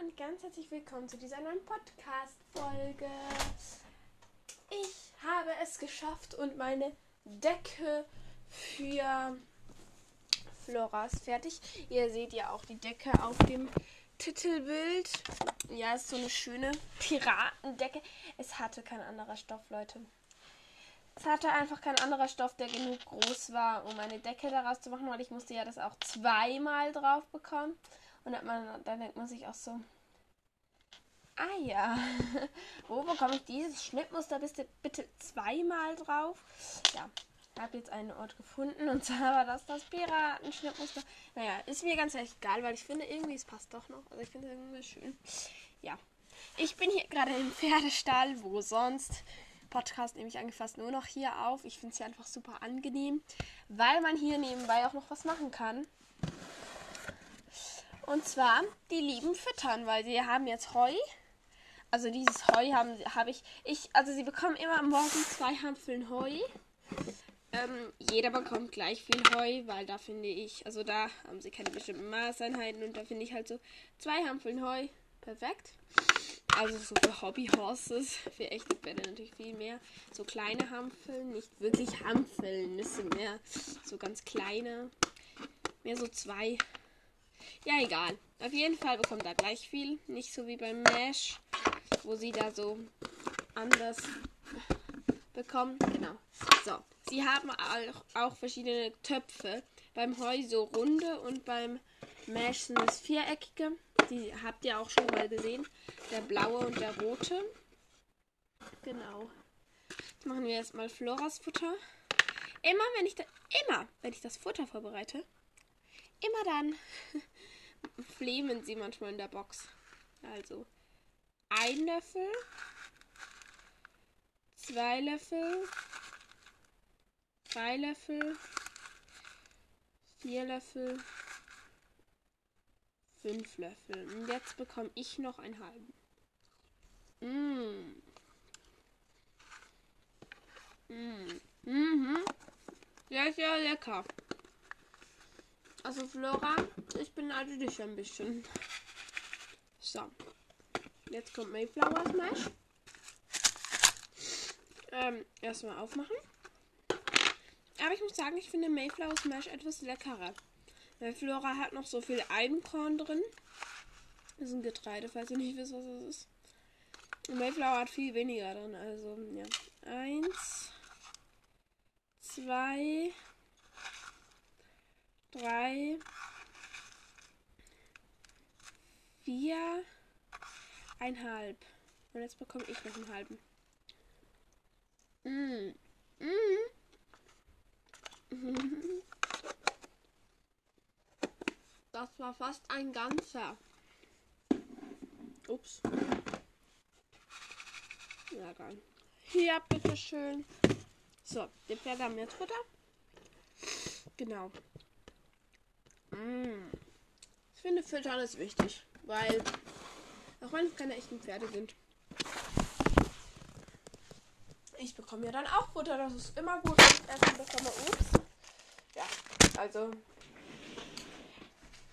und ganz herzlich willkommen zu dieser neuen Podcast-Folge. Ich habe es geschafft und meine Decke für Floras fertig. Ihr seht ja auch die Decke auf dem Titelbild. Ja, ist so eine schöne Piratendecke. Es hatte kein anderer Stoff, Leute. Es hatte einfach kein anderer Stoff, der genug groß war, um eine Decke daraus zu machen, weil ich musste ja das auch zweimal drauf bekommen. Und dann, man, dann denkt man sich auch so, ah ja, wo bekomme ich dieses Schnittmuster bitte, bitte zweimal drauf? Ja, habe jetzt einen Ort gefunden und zwar war das das Piratenschnittmuster. Naja, ist mir ganz egal, weil ich finde irgendwie, es passt doch noch. Also ich finde es irgendwie schön. Ja, ich bin hier gerade im Pferdestall, wo sonst Podcast nehme ich fast nur noch hier auf. Ich finde es hier einfach super angenehm, weil man hier nebenbei auch noch was machen kann. Und zwar die lieben füttern, weil sie haben jetzt Heu. Also dieses Heu haben habe ich ich also sie bekommen immer am Morgen zwei Hampfeln Heu. Ähm, jeder bekommt gleich viel Heu, weil da finde ich, also da haben sie keine bestimmten Maßeinheiten und da finde ich halt so zwei Hampfeln Heu perfekt. Also so für Hobbyhorses, für echte Pferde natürlich viel mehr. So kleine Hampfeln, nicht wirklich Hampfeln, bisschen mehr so ganz kleine. Mehr so zwei ja, egal. Auf jeden Fall bekommt er gleich viel. Nicht so wie beim Mesh, wo sie da so anders bekommen. Genau. So. Sie haben auch, verschiedene Töpfe. Beim Heu so runde und beim Mesh sind es viereckige. Die habt ihr auch schon mal gesehen. Der blaue und der rote. Genau. Jetzt machen wir erstmal Floras Futter. Immer wenn ich da, immer wenn ich das Futter vorbereite, immer dann flemen sie manchmal in der Box. Also ein Löffel, zwei Löffel, drei Löffel, vier Löffel, fünf Löffel. Und jetzt bekomme ich noch einen halben. Mmh. Mmh. Mhm. Sehr, sehr lecker. Also Flora, ich beneide dich ein bisschen. So. Jetzt kommt Mayflower Smash. Ähm, erstmal aufmachen. Aber ich muss sagen, ich finde Mayflower Smash etwas leckerer. Weil Flora hat noch so viel Einkorn drin. Das ist ein Getreide, falls ihr nicht wisst, was das ist. Und Mayflower hat viel weniger drin. Also, ja. Eins. Zwei drei, vier, einhalb. Und jetzt bekomme ich noch einen halben. Mm. Mm. Das war fast ein ganzer. Ups. Ja, geil. Hier, bitteschön. So, die Pferde haben jetzt Futter. Genau. Ich finde, Füttern ist wichtig, weil auch wenn es keine echten Pferde sind, ich bekomme ja dann auch Futter. Das ist immer gut, wenn ich Essen bekomme. Ups. Ja, also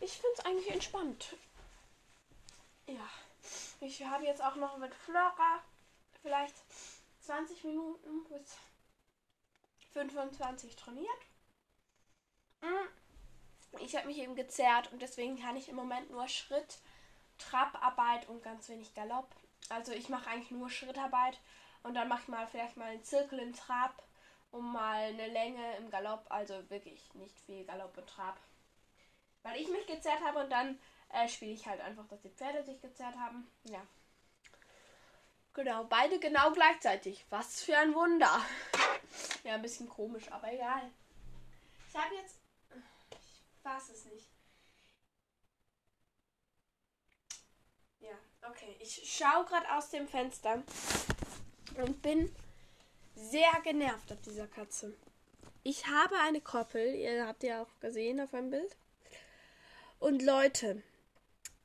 ich finde es eigentlich entspannt. Ja, ich habe jetzt auch noch mit Flora vielleicht 20 Minuten bis 25 trainiert. Mm ich habe mich eben gezerrt und deswegen kann ich im Moment nur Schritt, Trabarbeit und ganz wenig Galopp. Also ich mache eigentlich nur Schrittarbeit und dann mache ich mal vielleicht mal einen Zirkel im Trab und mal eine Länge im Galopp. Also wirklich nicht viel Galopp und Trab. Weil ich mich gezerrt habe und dann äh, spiele ich halt einfach, dass die Pferde sich gezerrt haben. Ja. Genau, beide genau gleichzeitig. Was für ein Wunder. Ja, ein bisschen komisch, aber egal. Ich habe jetzt war es nicht. Ja, okay. Ich schaue gerade aus dem Fenster und bin sehr genervt auf dieser Katze. Ich habe eine Koppel, ihr habt ja auch gesehen auf meinem Bild. Und Leute,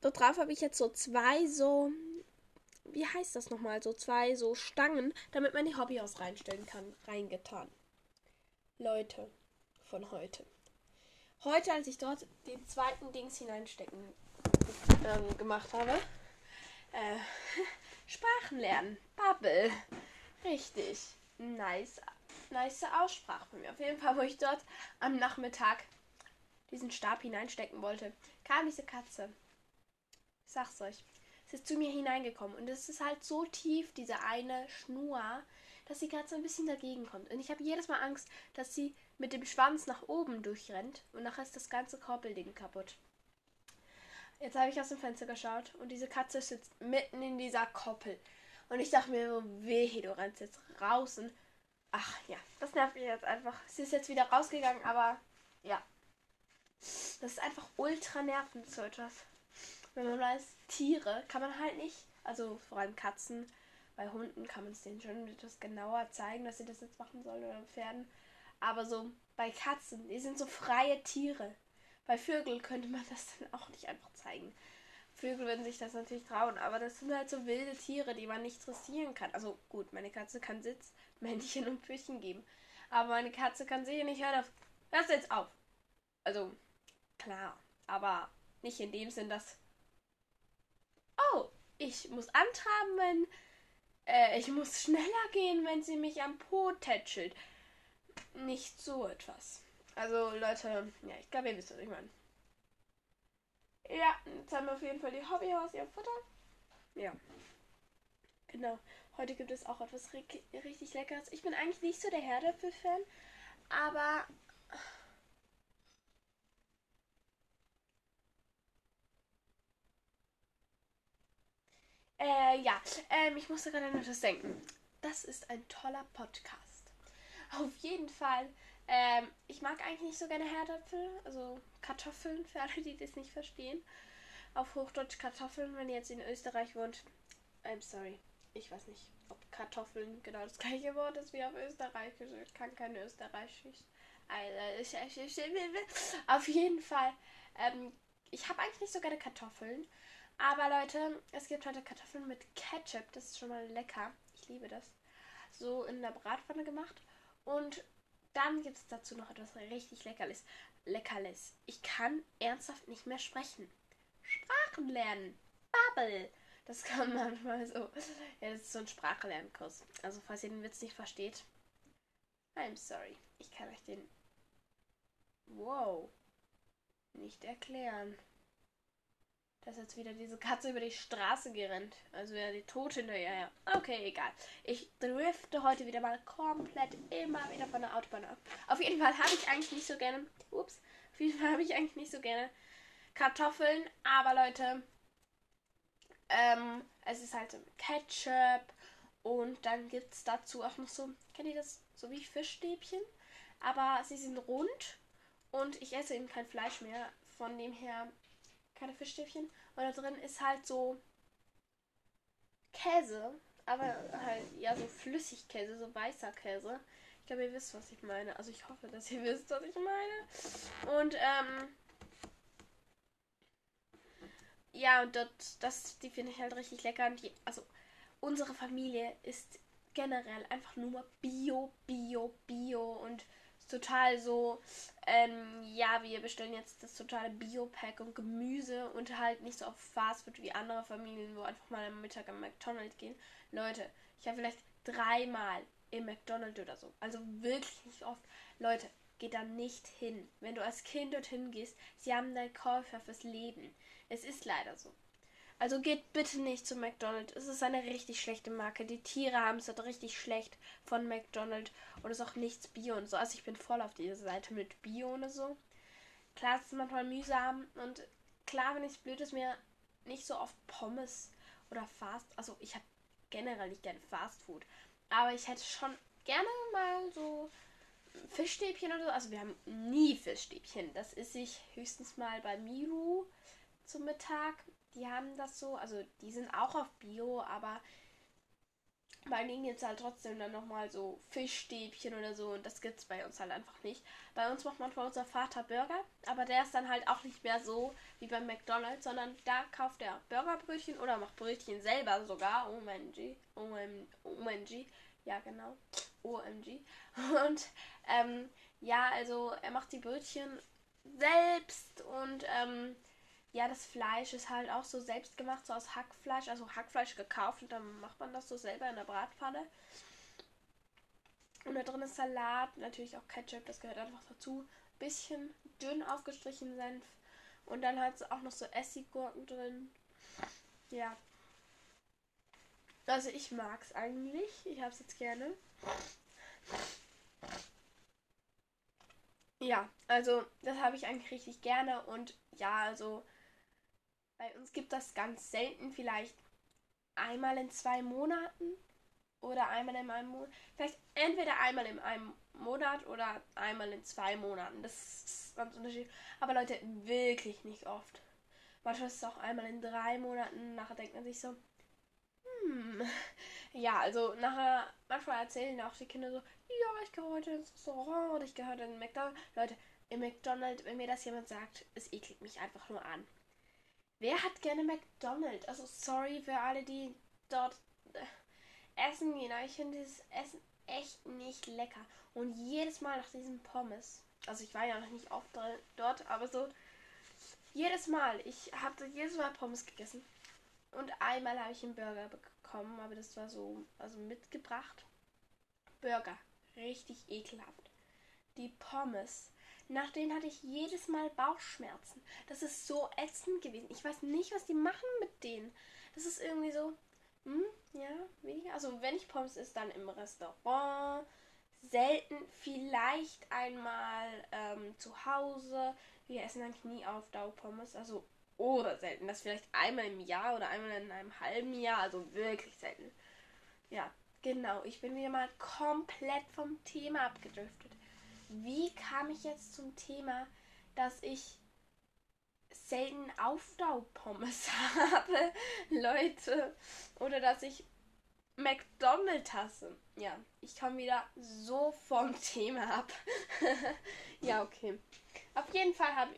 dort drauf habe ich jetzt so zwei so, wie heißt das nochmal, so zwei so Stangen, damit man die Hobbyhaus reinstellen kann, reingetan. Leute von heute. Heute, als ich dort den zweiten Dings hineinstecken ähm, gemacht habe, Äh, Sprachen lernen. Bubble. Richtig. Nice. Nice Aussprache von mir. Auf jeden Fall, wo ich dort am Nachmittag diesen Stab hineinstecken wollte, kam diese Katze. Ich sag's euch. Sie ist zu mir hineingekommen und es ist halt so tief, diese eine Schnur, dass die Katze ein bisschen dagegen kommt. Und ich habe jedes Mal Angst, dass sie mit dem Schwanz nach oben durchrennt und nachher ist das ganze Korbelding kaputt. Jetzt habe ich aus dem Fenster geschaut und diese Katze sitzt mitten in dieser Koppel. Und ich dachte mir weh, du rennst jetzt raus und. Ach ja, das nervt mich jetzt einfach. Sie ist jetzt wieder rausgegangen, aber ja. Das ist einfach ultra nervend, so etwas. Wenn man weiß, Tiere kann man halt nicht, also vor allem Katzen, bei Hunden kann man es denen schon etwas genauer zeigen, dass sie das jetzt machen sollen oder Pferden. Aber so bei Katzen, die sind so freie Tiere. Bei Vögeln könnte man das dann auch nicht einfach zeigen. Vögel würden sich das natürlich trauen, aber das sind halt so wilde Tiere, die man nicht dressieren kann. Also gut, meine Katze kann Sitz, Männchen und Püchen geben. Aber meine Katze kann sicher nicht hören auf. Hörst jetzt auf. Also, klar. Aber nicht in dem Sinn, dass. Oh, ich muss antraben, wenn. Äh, ich muss schneller gehen, wenn sie mich am Po tätschelt. Nicht so etwas. Also, Leute, ja, ich glaube, ihr wisst, was ich meine. Ja, jetzt haben wir auf jeden Fall die Hobbyhaus, ihr Futter. Ja. Genau. Heute gibt es auch etwas richtig Leckeres. Ich bin eigentlich nicht so der Herdäpfel-Fan, aber. Äh, ja, ähm, ich musste gerade an etwas denken. Das ist ein toller Podcast. Auf jeden Fall ähm, ich mag eigentlich nicht so gerne Herdöpfel, also Kartoffeln, für alle, die das nicht verstehen. Auf Hochdeutsch Kartoffeln, wenn ihr jetzt in Österreich wohnt. I'm sorry. Ich weiß nicht, ob Kartoffeln genau das gleiche Wort ist wie auf Österreichisch. Ich kann kein Österreichisch. Also, auf jeden Fall. Ähm, ich habe eigentlich nicht so gerne Kartoffeln. Aber Leute, es gibt heute Kartoffeln mit Ketchup. Das ist schon mal lecker. Ich liebe das. So in der Bratpfanne gemacht. Und dann gibt es dazu noch etwas richtig Leckerlis. Leckerlis. Ich kann ernsthaft nicht mehr sprechen. Sprachen lernen. Bubble. Das kann manchmal so. Ja, das ist so ein Sprachlernkurs. Also, falls ihr den Witz nicht versteht. I'm sorry. Ich kann euch den. Wow. Nicht erklären. Da ist jetzt wieder diese Katze über die Straße gerannt. Also ja, die Tote hinterher. Okay, egal. Ich drifte heute wieder mal komplett immer wieder von der Autobahn ab. Auf jeden Fall habe ich eigentlich nicht so gerne. Ups. Auf jeden Fall habe ich eigentlich nicht so gerne Kartoffeln. Aber Leute, ähm, es ist halt Ketchup. Und dann gibt es dazu auch noch so, kennt ihr das? So wie Fischstäbchen. Aber sie sind rund. Und ich esse eben kein Fleisch mehr. Von dem her keine Fischstäbchen. Und da drin ist halt so Käse, aber halt, ja, so Flüssigkäse, so weißer Käse. Ich glaube, ihr wisst, was ich meine. Also ich hoffe, dass ihr wisst, was ich meine. Und, ähm, ja, und dort, das, die finde ich halt richtig lecker. Und die, also, unsere Familie ist generell einfach nur Bio, Bio, Bio und total so, ähm, ja, wir bestellen jetzt das totale Bio-Pack und Gemüse und halt nicht so auf Fastfood wie andere Familien, wo einfach mal am Mittag am McDonald's gehen. Leute, ich habe vielleicht dreimal im McDonald's oder so. Also wirklich nicht oft. Leute, geht da nicht hin. Wenn du als Kind dorthin gehst, sie haben dein Käufer fürs Leben. Es ist leider so. Also geht bitte nicht zu McDonald's. Es ist eine richtig schlechte Marke. Die Tiere haben es dort richtig schlecht von McDonald's und es ist auch nichts Bio und so. Also ich bin voll auf dieser Seite mit Bio und so. Klar, es ist manchmal mühsam und klar, wenn es blöd ist, mir nicht so oft Pommes oder Fast. Also ich habe generell nicht gerne Fast Food. Aber ich hätte schon gerne mal so Fischstäbchen oder so. Also wir haben nie Fischstäbchen. Das ist ich höchstens mal bei Miru zum Mittag die haben das so, also die sind auch auf Bio, aber bei denen gibt es halt trotzdem dann nochmal so Fischstäbchen oder so und das gibt es bei uns halt einfach nicht. Bei uns macht man von unser Vater Burger, aber der ist dann halt auch nicht mehr so wie beim McDonalds, sondern da kauft er Burgerbrötchen oder macht Brötchen selber sogar. OMG, OM, OMG, ja genau, OMG. Und ähm, ja, also er macht die Brötchen selbst und ähm, ja, das Fleisch ist halt auch so selbst gemacht, so aus Hackfleisch, also Hackfleisch gekauft und dann macht man das so selber in der Bratpfanne. Und da drin ist Salat, natürlich auch Ketchup, das gehört einfach dazu. Bisschen dünn aufgestrichen Senf. Und dann halt auch noch so Essiggurken drin. Ja. Also ich mag's eigentlich. Ich hab's jetzt gerne. Ja, also das habe ich eigentlich richtig gerne. Und ja, also bei uns gibt das ganz selten, vielleicht einmal in zwei Monaten oder einmal in einem Monat. Vielleicht entweder einmal in einem Monat oder einmal in zwei Monaten. Das ist ganz unterschiedlich. Aber Leute, wirklich nicht oft. Manchmal ist es auch einmal in drei Monaten. Nachher denkt man sich so, hm. Ja, also nachher, manchmal erzählen auch die Kinder so, ja, ich gehe heute ins Restaurant oder ich gehe heute in McDonald's. Leute, im McDonald's, wenn mir das jemand sagt, es ekelt mich einfach nur an. Wer hat gerne McDonald's? Also sorry für alle, die dort äh, essen gehen, aber ich finde dieses Essen echt nicht lecker. Und jedes Mal nach diesem Pommes, also ich war ja noch nicht oft dort, aber so jedes Mal, ich habe jedes Mal Pommes gegessen. Und einmal habe ich einen Burger bekommen, aber das war so, also mitgebracht. Burger, richtig ekelhaft. Die Pommes, nach denen hatte ich jedes Mal Bauchschmerzen. Das ist so ätzend gewesen. Ich weiß nicht, was die machen mit denen. Das ist irgendwie so, hm, ja, weniger. Also wenn ich Pommes esse, dann im Restaurant. Selten, vielleicht einmal ähm, zu Hause. Wir essen eigentlich nie auf Dauerpommes. Also oder selten. Das vielleicht einmal im Jahr oder einmal in einem halben Jahr. Also wirklich selten. Ja, genau. Ich bin wieder mal komplett vom Thema abgedriftet. Wie kam ich jetzt zum Thema, dass ich selten Aufdaupommes habe, Leute? Oder dass ich McDonald's hasse. Ja, ich komme wieder so vom Thema ab. ja, okay. Auf jeden Fall hab,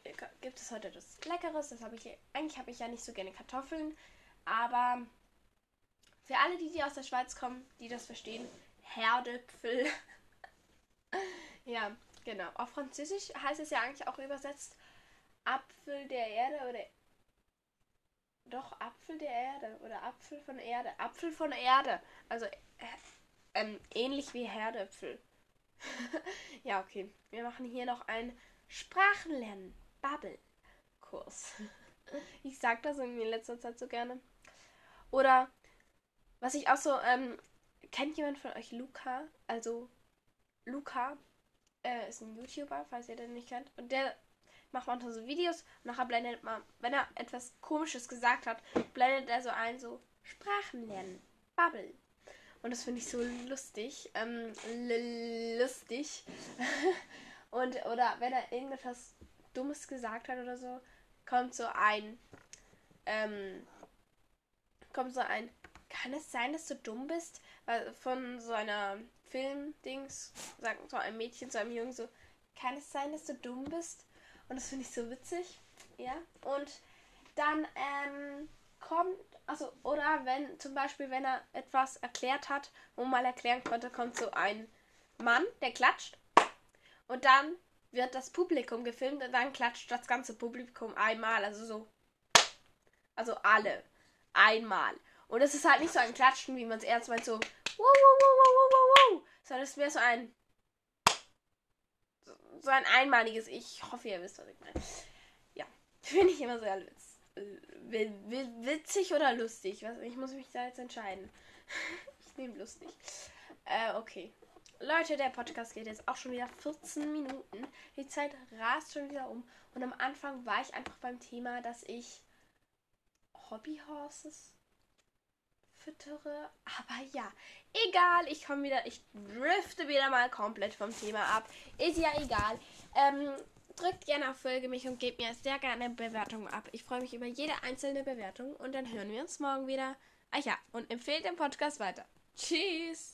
gibt es heute etwas Leckeres. Das habe ich eigentlich habe ich ja nicht so gerne Kartoffeln, aber für alle, die, die aus der Schweiz kommen, die das verstehen, Herdöpfel. Ja, genau. Auf Französisch heißt es ja eigentlich auch übersetzt Apfel der Erde oder doch Apfel der Erde oder Apfel von Erde. Apfel von Erde. Also äh, ähm, ähnlich wie Herdöpfel. ja, okay. Wir machen hier noch ein Sprachenlernen. Bubble. Kurs. ich sag das irgendwie in letzter Zeit so gerne. Oder was ich auch so, ähm, kennt jemand von euch Luca? Also Luca äh, ist ein YouTuber, falls ihr den nicht kennt. Und der macht manchmal so Videos und nachher blendet man, wenn er etwas komisches gesagt hat, blendet er so ein, so Sprachen lernen. Bubble. Und das finde ich so lustig. Ähm, lustig. und, oder wenn er irgendetwas Dummes gesagt hat oder so, kommt so ein, ähm, kommt so ein, kann es sein, dass du dumm bist? Weil von so einer Film-Dings sagt so ein Mädchen zu einem Jungen so, kann es sein, dass du dumm bist? Und das finde ich so witzig. Ja. Und dann ähm, kommt, also, oder wenn zum Beispiel, wenn er etwas erklärt hat und mal erklären konnte, kommt so ein Mann, der klatscht. Und dann wird das Publikum gefilmt und dann klatscht das ganze Publikum einmal. Also so. Also alle. Einmal. Und es ist halt nicht so ein Klatschen, wie man es erst meint, so. Wow, wow, wow, wow, wow, wow, wow. Sondern es mehr so ein so ein einmaliges. Ich hoffe, ihr wisst, was ich meine. Ja, finde ich immer sehr witz, witzig oder lustig. Ich muss mich da jetzt entscheiden. ich nehme lustig. Äh, okay. Leute, der Podcast geht jetzt auch schon wieder 14 Minuten. Die Zeit rast schon wieder um. Und am Anfang war ich einfach beim Thema, dass ich Hobbyhorses füttere. Aber ja, egal. Ich komme wieder, ich drifte wieder mal komplett vom Thema ab. Ist ja egal. Ähm, drückt gerne auf Folge mich und gebt mir sehr gerne eine Bewertung ab. Ich freue mich über jede einzelne Bewertung und dann hören wir uns morgen wieder. Ach ja, und empfehlt den Podcast weiter. Tschüss.